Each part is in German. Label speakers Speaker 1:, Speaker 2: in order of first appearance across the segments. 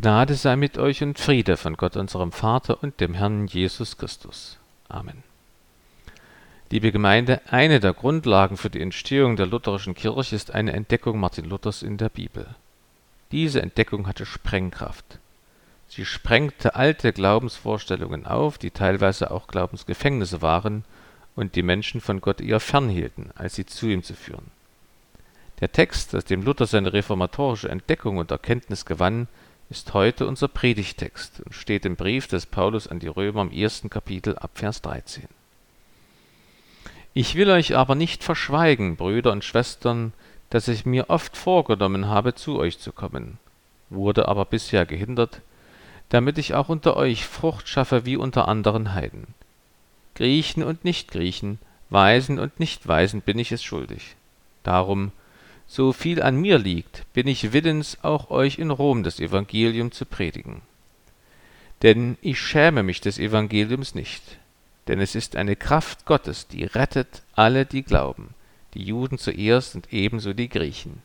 Speaker 1: Gnade sei mit euch und Friede von Gott unserem Vater und dem Herrn Jesus Christus. Amen. Liebe Gemeinde, eine der Grundlagen für die Entstehung der lutherischen Kirche ist eine Entdeckung Martin Luthers in der Bibel. Diese Entdeckung hatte Sprengkraft. Sie sprengte alte Glaubensvorstellungen auf, die teilweise auch Glaubensgefängnisse waren und die Menschen von Gott eher fernhielten, als sie zu ihm zu führen. Der Text, aus dem Luther seine reformatorische Entdeckung und Erkenntnis gewann, ist heute unser Predigtext und steht im Brief des Paulus an die Römer im ersten Kapitel ab Vers 13. Ich will euch aber nicht verschweigen, Brüder und Schwestern, dass ich mir oft vorgenommen habe, zu euch zu kommen, wurde aber bisher gehindert, damit ich auch unter euch Frucht schaffe wie unter anderen Heiden. Griechen und Nichtgriechen, Weisen und Nichtweisen bin ich es schuldig. Darum, so viel an mir liegt, bin ich willens, auch euch in Rom das Evangelium zu predigen. Denn ich schäme mich des Evangeliums nicht, denn es ist eine Kraft Gottes, die rettet alle, die glauben, die Juden zuerst und ebenso die Griechen.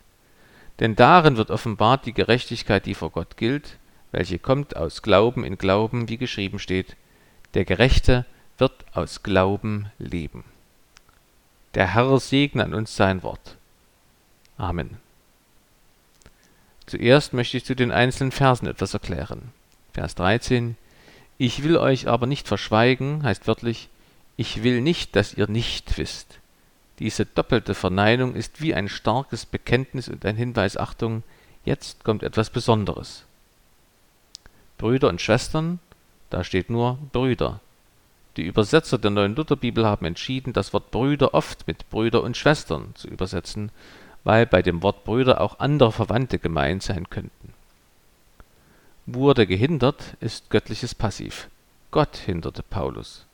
Speaker 1: Denn darin wird offenbart die Gerechtigkeit, die vor Gott gilt, welche kommt aus Glauben in Glauben, wie geschrieben steht, der Gerechte wird aus Glauben leben. Der Herr segne an uns sein Wort. Amen. Zuerst möchte ich zu den einzelnen Versen etwas erklären. Vers 13 Ich will euch aber nicht verschweigen, heißt wörtlich, ich will nicht, dass ihr nicht wisst. Diese doppelte Verneinung ist wie ein starkes Bekenntnis und ein Hinweis, Achtung, jetzt kommt etwas Besonderes. Brüder und Schwestern, da steht nur Brüder. Die Übersetzer der neuen Lutherbibel haben entschieden, das Wort Brüder oft mit Brüder und Schwestern zu übersetzen, weil bei dem Wort Brüder auch andere Verwandte gemeint sein könnten. Wurde gehindert ist göttliches Passiv. Gott hinderte Paulus.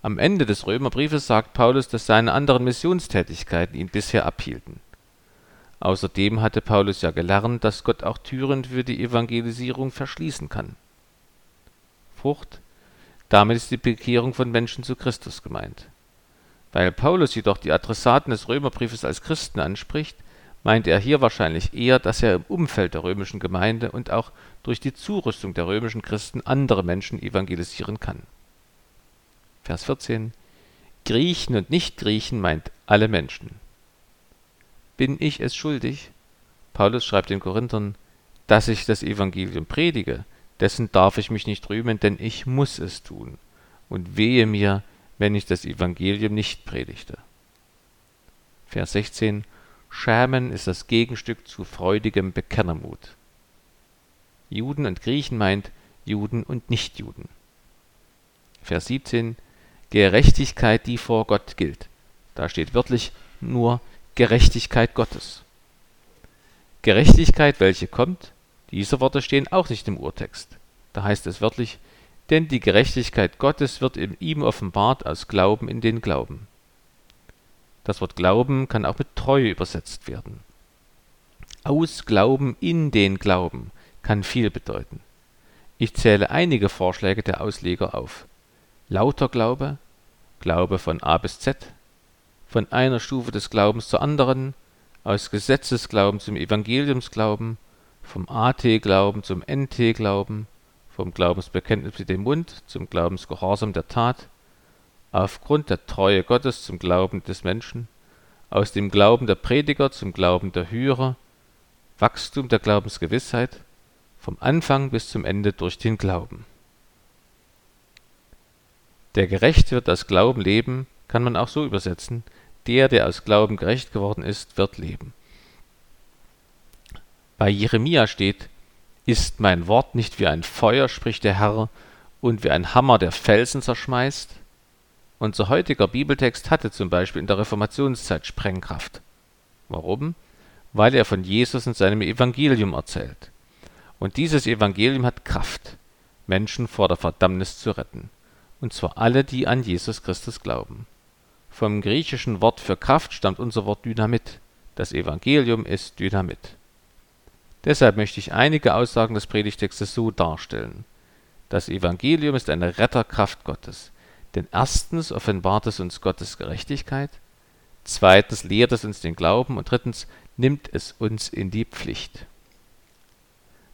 Speaker 1: Am Ende des Römerbriefes sagt Paulus, dass seine anderen Missionstätigkeiten ihn bisher abhielten. Außerdem hatte Paulus ja gelernt, dass Gott auch Türen für die Evangelisierung verschließen kann. Frucht, damit ist die Bekehrung von Menschen zu Christus gemeint. Weil Paulus jedoch die Adressaten des Römerbriefes als Christen anspricht, meint er hier wahrscheinlich eher, dass er im Umfeld der römischen Gemeinde und auch durch die Zurüstung der römischen Christen andere Menschen evangelisieren kann. Vers 14 Griechen und Nichtgriechen meint alle Menschen. Bin ich es schuldig? Paulus schreibt den Korinthern, dass ich das Evangelium predige, dessen darf ich mich nicht rühmen, denn ich muss es tun. Und wehe mir, wenn ich das Evangelium nicht predigte. Vers 16 Schämen ist das Gegenstück zu freudigem Bekennermut. Juden und Griechen meint Juden und Nichtjuden. Vers 17 Gerechtigkeit, die vor Gott gilt. Da steht wörtlich nur Gerechtigkeit Gottes. Gerechtigkeit, welche kommt, diese Worte stehen auch nicht im Urtext. Da heißt es wörtlich denn die Gerechtigkeit Gottes wird in ihm offenbart aus Glauben in den Glauben. Das Wort Glauben kann auch mit Treue übersetzt werden. Aus Glauben in den Glauben kann viel bedeuten. Ich zähle einige Vorschläge der Ausleger auf. Lauter Glaube, Glaube von A bis Z, von einer Stufe des Glaubens zur anderen, aus Gesetzesglauben zum Evangeliumsglauben, vom AT-Glauben zum NT-Glauben, vom Glaubensbekenntnis mit dem Mund zum Glaubensgehorsam der Tat, aufgrund der Treue Gottes zum Glauben des Menschen, aus dem Glauben der Prediger zum Glauben der Hörer, Wachstum der Glaubensgewissheit, vom Anfang bis zum Ende durch den Glauben. Der Gerechte wird aus Glauben leben, kann man auch so übersetzen, der, der aus Glauben gerecht geworden ist, wird leben. Bei Jeremia steht, ist mein Wort nicht wie ein Feuer, spricht der Herr, und wie ein Hammer, der Felsen zerschmeißt? Unser heutiger Bibeltext hatte zum Beispiel in der Reformationszeit Sprengkraft. Warum? Weil er von Jesus und seinem Evangelium erzählt. Und dieses Evangelium hat Kraft, Menschen vor der Verdammnis zu retten. Und zwar alle, die an Jesus Christus glauben. Vom griechischen Wort für Kraft stammt unser Wort Dynamit. Das Evangelium ist Dynamit. Deshalb möchte ich einige Aussagen des Predigtextes so darstellen. Das Evangelium ist eine Retterkraft Gottes. Denn erstens offenbart es uns Gottes Gerechtigkeit, zweitens lehrt es uns den Glauben und drittens nimmt es uns in die Pflicht.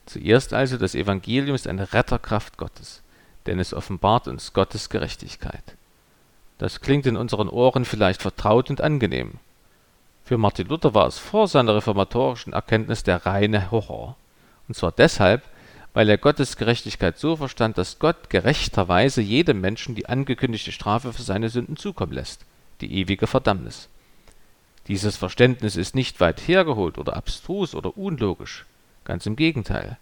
Speaker 1: Zuerst also das Evangelium ist eine Retterkraft Gottes, denn es offenbart uns Gottes Gerechtigkeit. Das klingt in unseren Ohren vielleicht vertraut und angenehm. Für Martin Luther war es vor seiner reformatorischen Erkenntnis der reine Horror. Und zwar deshalb, weil er Gottes Gerechtigkeit so verstand, dass Gott gerechterweise jedem Menschen die angekündigte Strafe für seine Sünden zukommen lässt, die ewige Verdammnis. Dieses Verständnis ist nicht weit hergeholt oder abstrus oder unlogisch. Ganz im Gegenteil.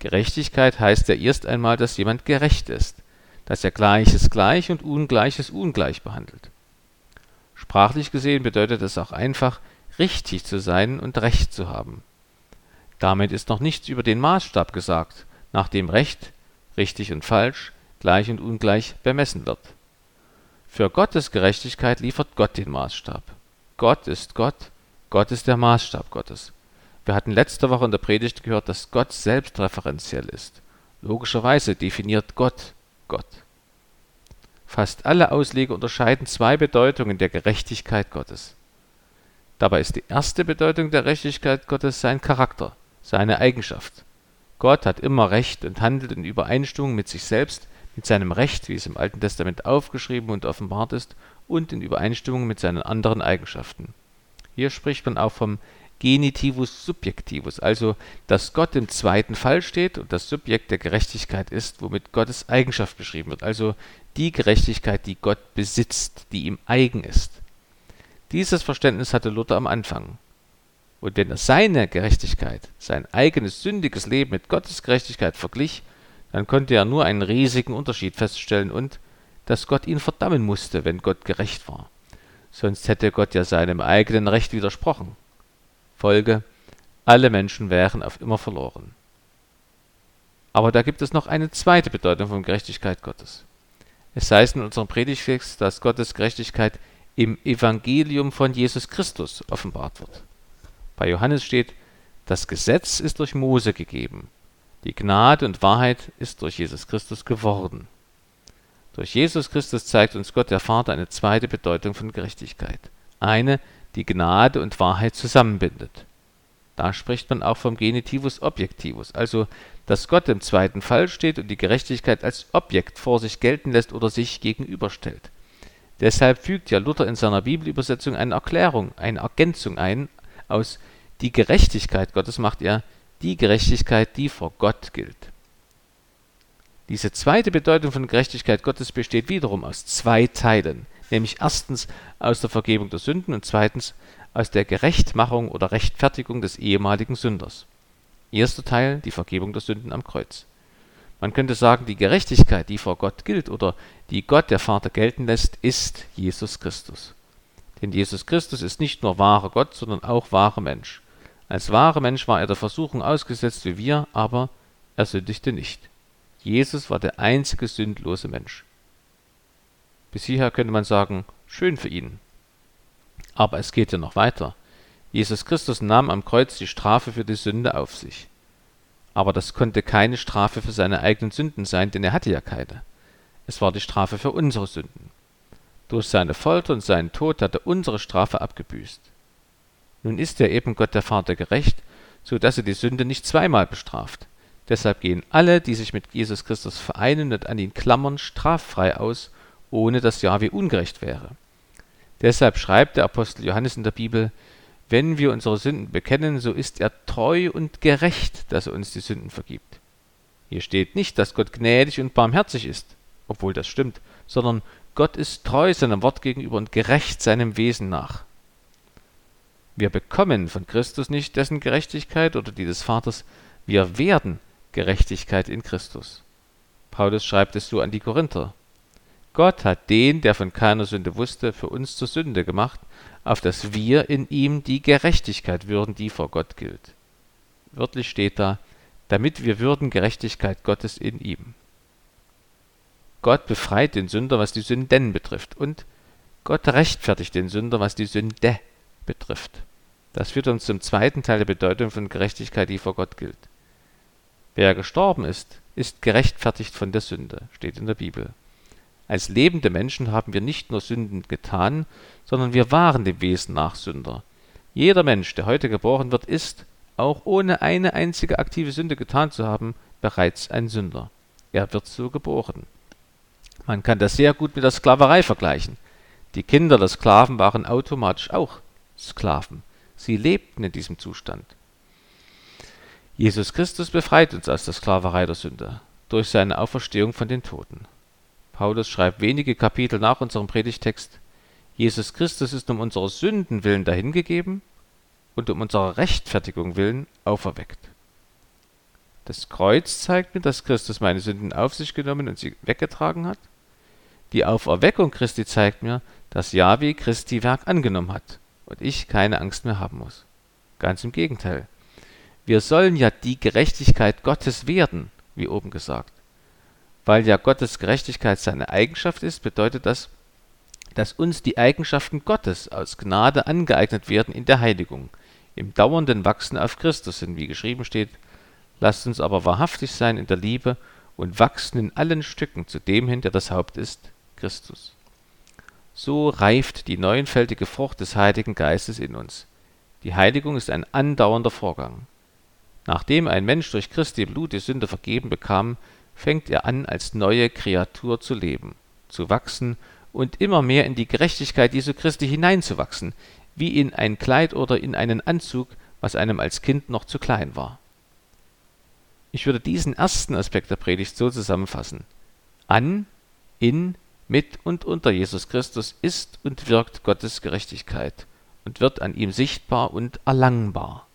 Speaker 1: Gerechtigkeit heißt ja erst einmal, dass jemand gerecht ist, dass er Gleiches gleich und Ungleiches ungleich behandelt. Sprachlich gesehen bedeutet es auch einfach, richtig zu sein und Recht zu haben. Damit ist noch nichts über den Maßstab gesagt, nach dem Recht, richtig und falsch, gleich und ungleich bemessen wird. Für Gottes Gerechtigkeit liefert Gott den Maßstab. Gott ist Gott, Gott ist der Maßstab Gottes. Wir hatten letzte Woche in der Predigt gehört, dass Gott selbst referenziell ist. Logischerweise definiert Gott Gott. Fast alle Ausleger unterscheiden zwei Bedeutungen der Gerechtigkeit Gottes. Dabei ist die erste Bedeutung der Gerechtigkeit Gottes sein Charakter, seine Eigenschaft. Gott hat immer Recht und handelt in Übereinstimmung mit sich selbst, mit seinem Recht, wie es im Alten Testament aufgeschrieben und offenbart ist, und in Übereinstimmung mit seinen anderen Eigenschaften. Hier spricht man auch vom Genitivus Subjektivus, also dass Gott im zweiten Fall steht und das Subjekt der Gerechtigkeit ist, womit Gottes Eigenschaft beschrieben wird, also die Gerechtigkeit, die Gott besitzt, die ihm eigen ist. Dieses Verständnis hatte Luther am Anfang. Und wenn er seine Gerechtigkeit, sein eigenes sündiges Leben mit Gottes Gerechtigkeit verglich, dann konnte er nur einen riesigen Unterschied feststellen und dass Gott ihn verdammen musste, wenn Gott gerecht war. Sonst hätte Gott ja seinem eigenen Recht widersprochen. Folge, alle Menschen wären auf immer verloren. Aber da gibt es noch eine zweite Bedeutung von Gerechtigkeit Gottes. Es heißt in unserem Predigtext, dass Gottes Gerechtigkeit im Evangelium von Jesus Christus offenbart wird. Bei Johannes steht, das Gesetz ist durch Mose gegeben, die Gnade und Wahrheit ist durch Jesus Christus geworden. Durch Jesus Christus zeigt uns Gott der Vater eine zweite Bedeutung von Gerechtigkeit. Eine, die Gnade und Wahrheit zusammenbindet. Da spricht man auch vom Genitivus Objektivus, also dass Gott im zweiten Fall steht und die Gerechtigkeit als Objekt vor sich gelten lässt oder sich gegenüberstellt. Deshalb fügt ja Luther in seiner Bibelübersetzung eine Erklärung, eine Ergänzung ein aus die Gerechtigkeit Gottes macht er die Gerechtigkeit, die vor Gott gilt. Diese zweite Bedeutung von Gerechtigkeit Gottes besteht wiederum aus zwei Teilen, nämlich erstens aus der Vergebung der Sünden und zweitens aus der Gerechtmachung oder Rechtfertigung des ehemaligen Sünders. Erster Teil, die Vergebung der Sünden am Kreuz. Man könnte sagen, die Gerechtigkeit, die vor Gott gilt oder die Gott der Vater gelten lässt, ist Jesus Christus. Denn Jesus Christus ist nicht nur wahrer Gott, sondern auch wahrer Mensch. Als wahrer Mensch war er der Versuchung ausgesetzt wie wir, aber er sündigte nicht. Jesus war der einzige sündlose Mensch. Bis hierher könnte man sagen, schön für ihn. Aber es geht ja noch weiter. Jesus Christus nahm am Kreuz die Strafe für die Sünde auf sich. Aber das konnte keine Strafe für seine eigenen Sünden sein, denn er hatte ja keine. Es war die Strafe für unsere Sünden. Durch seine Folter und seinen Tod hat er unsere Strafe abgebüßt. Nun ist er eben Gott der Vater gerecht, so dass er die Sünde nicht zweimal bestraft. Deshalb gehen alle, die sich mit Jesus Christus vereinen und an ihn klammern, straffrei aus, ohne dass Jahwe ungerecht wäre. Deshalb schreibt der Apostel Johannes in der Bibel, wenn wir unsere Sünden bekennen, so ist er treu und gerecht, dass er uns die Sünden vergibt. Hier steht nicht, dass Gott gnädig und barmherzig ist, obwohl das stimmt, sondern Gott ist treu seinem Wort gegenüber und gerecht seinem Wesen nach. Wir bekommen von Christus nicht dessen Gerechtigkeit oder die des Vaters, wir werden Gerechtigkeit in Christus. Paulus schreibt es so an die Korinther. Gott hat den, der von keiner Sünde wusste, für uns zur Sünde gemacht, auf dass wir in ihm die Gerechtigkeit würden, die vor Gott gilt. Wörtlich steht da, damit wir würden Gerechtigkeit Gottes in ihm. Gott befreit den Sünder, was die Sünden betrifft. Und Gott rechtfertigt den Sünder, was die Sünde betrifft. Das führt uns zum zweiten Teil der Bedeutung von Gerechtigkeit, die vor Gott gilt. Wer gestorben ist, ist gerechtfertigt von der Sünde, steht in der Bibel. Als lebende Menschen haben wir nicht nur Sünden getan, sondern wir waren dem Wesen nach Sünder. Jeder Mensch, der heute geboren wird, ist auch ohne eine einzige aktive Sünde getan zu haben, bereits ein Sünder. Er wird so geboren. Man kann das sehr gut mit der Sklaverei vergleichen. Die Kinder der Sklaven waren automatisch auch Sklaven. Sie lebten in diesem Zustand. Jesus Christus befreit uns aus der Sklaverei der Sünde durch seine Auferstehung von den Toten. Paulus schreibt wenige Kapitel nach unserem Predigtext, Jesus Christus ist um unserer Sünden willen dahingegeben und um unserer Rechtfertigung willen auferweckt. Das Kreuz zeigt mir, dass Christus meine Sünden auf sich genommen und sie weggetragen hat. Die Auferweckung Christi zeigt mir, dass Yahweh Christi Werk angenommen hat und ich keine Angst mehr haben muss. Ganz im Gegenteil. Wir sollen ja die Gerechtigkeit Gottes werden, wie oben gesagt. Weil ja Gottes Gerechtigkeit seine Eigenschaft ist, bedeutet das, dass uns die Eigenschaften Gottes aus Gnade angeeignet werden in der Heiligung, im dauernden Wachsen auf Christus hin, wie geschrieben steht, lasst uns aber wahrhaftig sein in der Liebe und wachsen in allen Stücken zu dem hin, der das Haupt ist, Christus. So reift die neunfältige Frucht des Heiligen Geistes in uns. Die Heiligung ist ein andauernder Vorgang. Nachdem ein Mensch durch Christi Blut die Sünde vergeben bekam, fängt er an, als neue Kreatur zu leben, zu wachsen und immer mehr in die Gerechtigkeit Jesu Christi hineinzuwachsen, wie in ein Kleid oder in einen Anzug, was einem als Kind noch zu klein war. Ich würde diesen ersten Aspekt der Predigt so zusammenfassen. An, in, mit und unter Jesus Christus ist und wirkt Gottes Gerechtigkeit und wird an ihm sichtbar und erlangbar.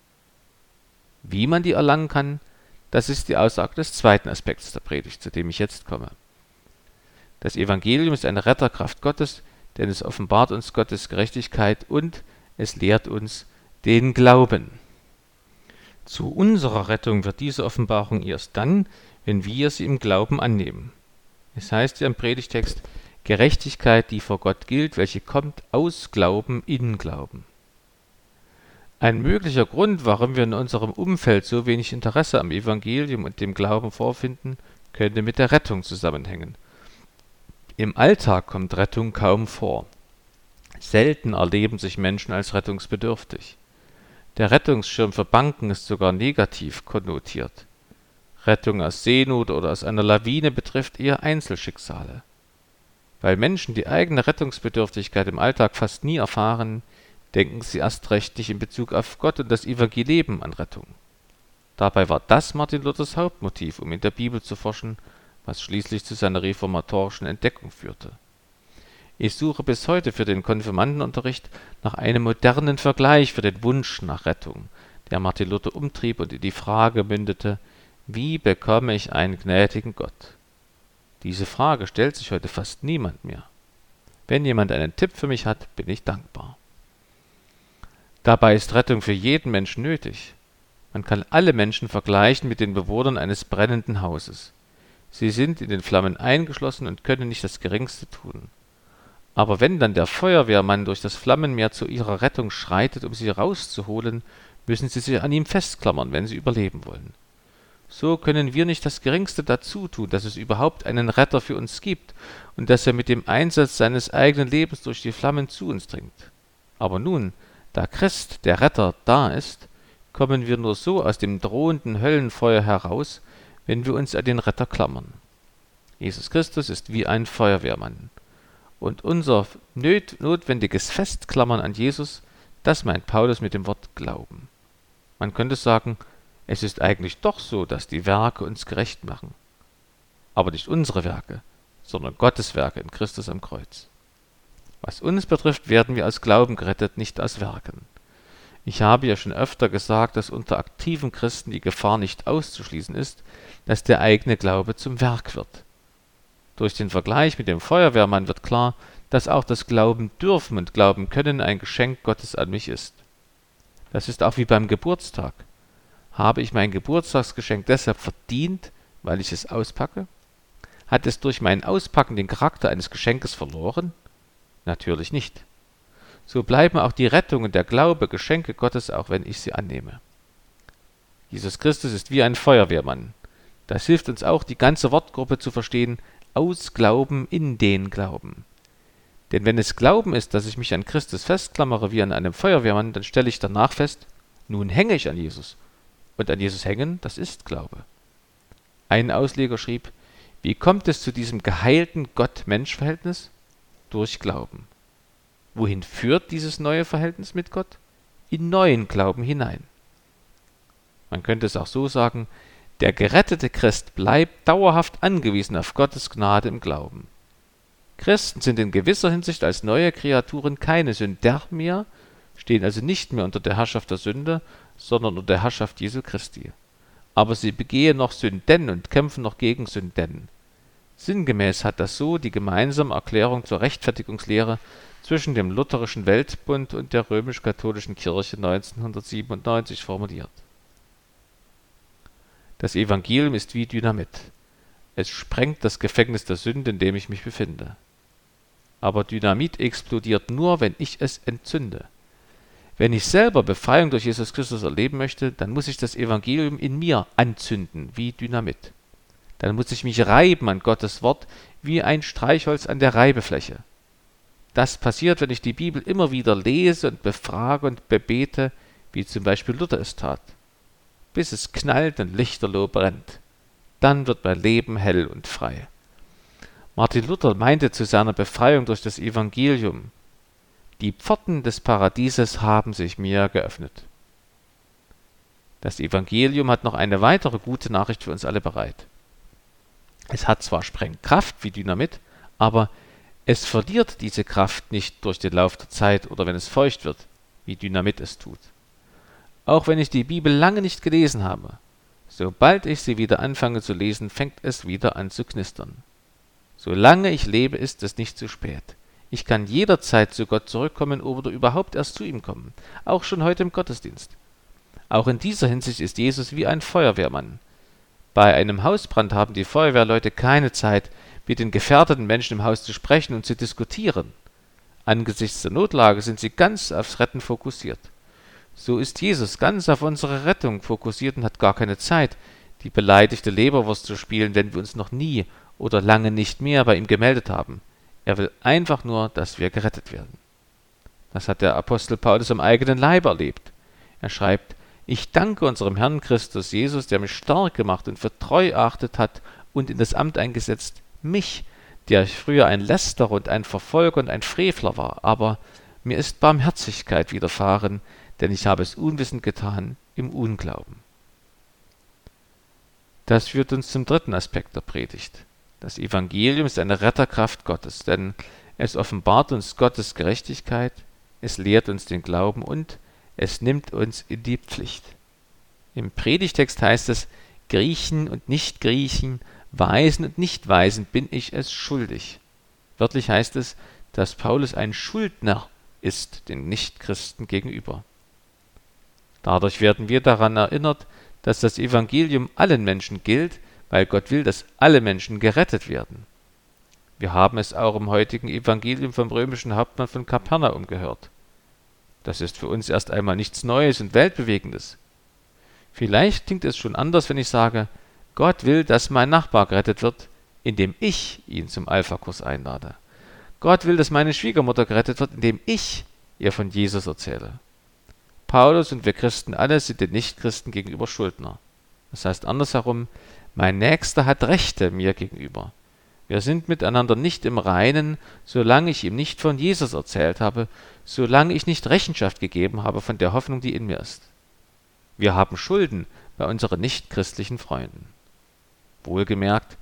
Speaker 1: Wie man die erlangen kann, das ist die Aussage des zweiten Aspekts der Predigt, zu dem ich jetzt komme. Das Evangelium ist eine Retterkraft Gottes, denn es offenbart uns Gottes Gerechtigkeit und es lehrt uns den Glauben. Zu unserer Rettung wird diese Offenbarung erst dann, wenn wir sie im Glauben annehmen. Es heißt ja im Predigtext, Gerechtigkeit, die vor Gott gilt, welche kommt aus Glauben in Glauben. Ein möglicher Grund, warum wir in unserem Umfeld so wenig Interesse am Evangelium und dem Glauben vorfinden, könnte mit der Rettung zusammenhängen. Im Alltag kommt Rettung kaum vor. Selten erleben sich Menschen als rettungsbedürftig. Der Rettungsschirm für Banken ist sogar negativ konnotiert. Rettung aus Seenot oder aus einer Lawine betrifft eher Einzelschicksale. Weil Menschen die eigene Rettungsbedürftigkeit im Alltag fast nie erfahren, denken sie erst recht nicht in Bezug auf Gott und das Evangelium an Rettung. Dabei war das Martin Luthers Hauptmotiv, um in der Bibel zu forschen, was schließlich zu seiner reformatorischen Entdeckung führte ich suche bis heute für den Konfirmandenunterricht nach einem modernen Vergleich für den Wunsch nach Rettung, der Martin Luther umtrieb und in die Frage mündete: Wie bekomme ich einen gnädigen Gott? Diese Frage stellt sich heute fast niemand mehr. Wenn jemand einen Tipp für mich hat, bin ich dankbar. Dabei ist Rettung für jeden Menschen nötig. Man kann alle Menschen vergleichen mit den Bewohnern eines brennenden Hauses. Sie sind in den Flammen eingeschlossen und können nicht das Geringste tun. Aber wenn dann der Feuerwehrmann durch das Flammenmeer zu ihrer Rettung schreitet, um sie rauszuholen, müssen sie sich an ihm festklammern, wenn sie überleben wollen. So können wir nicht das Geringste dazu tun, dass es überhaupt einen Retter für uns gibt und dass er mit dem Einsatz seines eigenen Lebens durch die Flammen zu uns dringt. Aber nun, da Christ, der Retter, da ist, kommen wir nur so aus dem drohenden Höllenfeuer heraus, wenn wir uns an den Retter klammern. Jesus Christus ist wie ein Feuerwehrmann. Und unser notwendiges Festklammern an Jesus, das meint Paulus mit dem Wort Glauben. Man könnte sagen, es ist eigentlich doch so, dass die Werke uns gerecht machen. Aber nicht unsere Werke, sondern Gottes Werke in Christus am Kreuz. Was uns betrifft, werden wir aus Glauben gerettet, nicht aus Werken. Ich habe ja schon öfter gesagt, dass unter aktiven Christen die Gefahr nicht auszuschließen ist, dass der eigene Glaube zum Werk wird. Durch den Vergleich mit dem Feuerwehrmann wird klar, dass auch das Glauben dürfen und Glauben können ein Geschenk Gottes an mich ist. Das ist auch wie beim Geburtstag. Habe ich mein Geburtstagsgeschenk deshalb verdient, weil ich es auspacke? Hat es durch mein Auspacken den Charakter eines Geschenkes verloren? Natürlich nicht. So bleiben auch die Rettung und der Glaube Geschenke Gottes, auch wenn ich sie annehme. Jesus Christus ist wie ein Feuerwehrmann. Das hilft uns auch, die ganze Wortgruppe zu verstehen, aus Glauben in den Glauben. Denn wenn es Glauben ist, dass ich mich an Christus festklammere wie an einem Feuerwehrmann, dann stelle ich danach fest, nun hänge ich an Jesus und an Jesus hängen, das ist Glaube. Ein Ausleger schrieb, wie kommt es zu diesem geheilten Gott-Mensch-Verhältnis? Durch Glauben. Wohin führt dieses neue Verhältnis mit Gott? In neuen Glauben hinein. Man könnte es auch so sagen, der gerettete Christ bleibt dauerhaft angewiesen auf Gottes Gnade im Glauben. Christen sind in gewisser Hinsicht als neue Kreaturen keine Sünder mehr, stehen also nicht mehr unter der Herrschaft der Sünde, sondern unter der Herrschaft Jesu Christi. Aber sie begehen noch Sünden und kämpfen noch gegen Sünden. Sinngemäß hat das so die gemeinsame Erklärung zur Rechtfertigungslehre zwischen dem Lutherischen Weltbund und der römisch-katholischen Kirche 1997 formuliert. Das Evangelium ist wie Dynamit. Es sprengt das Gefängnis der Sünde, in dem ich mich befinde. Aber Dynamit explodiert nur, wenn ich es entzünde. Wenn ich selber Befreiung durch Jesus Christus erleben möchte, dann muss ich das Evangelium in mir anzünden, wie Dynamit. Dann muss ich mich reiben an Gottes Wort, wie ein Streichholz an der Reibefläche. Das passiert, wenn ich die Bibel immer wieder lese und befrage und bebete, wie zum Beispiel Luther es tat. Bis es knallt und lichterloh brennt. Dann wird mein Leben hell und frei. Martin Luther meinte zu seiner Befreiung durch das Evangelium, die Pforten des Paradieses haben sich mir geöffnet. Das Evangelium hat noch eine weitere gute Nachricht für uns alle bereit. Es hat zwar Sprengkraft wie Dynamit, aber es verliert diese Kraft nicht durch den Lauf der Zeit oder wenn es feucht wird, wie Dynamit es tut. Auch wenn ich die Bibel lange nicht gelesen habe, sobald ich sie wieder anfange zu lesen, fängt es wieder an zu knistern. Solange ich lebe, ist es nicht zu spät. Ich kann jederzeit zu Gott zurückkommen oder überhaupt erst zu ihm kommen, auch schon heute im Gottesdienst. Auch in dieser Hinsicht ist Jesus wie ein Feuerwehrmann. Bei einem Hausbrand haben die Feuerwehrleute keine Zeit, mit den gefährdeten Menschen im Haus zu sprechen und zu diskutieren. Angesichts der Notlage sind sie ganz aufs Retten fokussiert. So ist Jesus ganz auf unsere Rettung fokussiert und hat gar keine Zeit, die beleidigte Leberwurst zu spielen, wenn wir uns noch nie oder lange nicht mehr bei ihm gemeldet haben. Er will einfach nur, dass wir gerettet werden. Das hat der Apostel Paulus am eigenen Leib erlebt. Er schreibt, ich danke unserem Herrn Christus Jesus, der mich stark gemacht und für treu erachtet hat und in das Amt eingesetzt, mich, der ich früher ein Lästerer und ein Verfolger und ein Frevler war, aber mir ist Barmherzigkeit widerfahren, denn ich habe es unwissend getan im Unglauben. Das führt uns zum dritten Aspekt der Predigt. Das Evangelium ist eine Retterkraft Gottes, denn es offenbart uns Gottes Gerechtigkeit, es lehrt uns den Glauben und es nimmt uns in die Pflicht. Im Predigtext heißt es, Griechen und Nicht-Griechen, Weisen und Nicht-Weisen bin ich es schuldig. Wörtlich heißt es, dass Paulus ein Schuldner ist den Nichtchristen gegenüber. Dadurch werden wir daran erinnert, dass das Evangelium allen Menschen gilt, weil Gott will, dass alle Menschen gerettet werden. Wir haben es auch im heutigen Evangelium vom römischen Hauptmann von Kapernaum gehört. Das ist für uns erst einmal nichts Neues und Weltbewegendes. Vielleicht klingt es schon anders, wenn ich sage, Gott will, dass mein Nachbar gerettet wird, indem ich ihn zum Alpha-Kurs einlade. Gott will, dass meine Schwiegermutter gerettet wird, indem ich ihr von Jesus erzähle. Paulus und wir Christen alle sind den Nichtchristen gegenüber Schuldner. Das heißt andersherum, mein Nächster hat Rechte mir gegenüber. Wir sind miteinander nicht im Reinen, solange ich ihm nicht von Jesus erzählt habe, solange ich nicht Rechenschaft gegeben habe von der Hoffnung, die in mir ist. Wir haben Schulden bei unseren nichtchristlichen Freunden. Wohlgemerkt,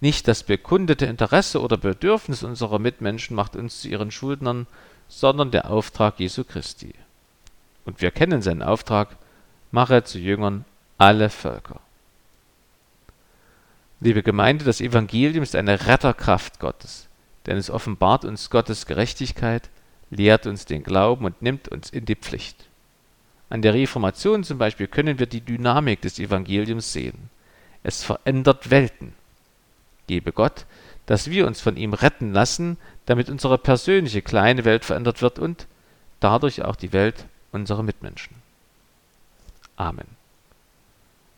Speaker 1: nicht das bekundete Interesse oder Bedürfnis unserer Mitmenschen macht uns zu ihren Schuldnern, sondern der Auftrag Jesu Christi. Und wir kennen seinen Auftrag, mache zu Jüngern alle Völker. Liebe Gemeinde, das Evangelium ist eine Retterkraft Gottes, denn es offenbart uns Gottes Gerechtigkeit, lehrt uns den Glauben und nimmt uns in die Pflicht. An der Reformation zum Beispiel können wir die Dynamik des Evangeliums sehen. Es verändert Welten. Gebe Gott, dass wir uns von ihm retten lassen, damit unsere persönliche kleine Welt verändert wird und dadurch auch die Welt unserer Mitmenschen. Amen.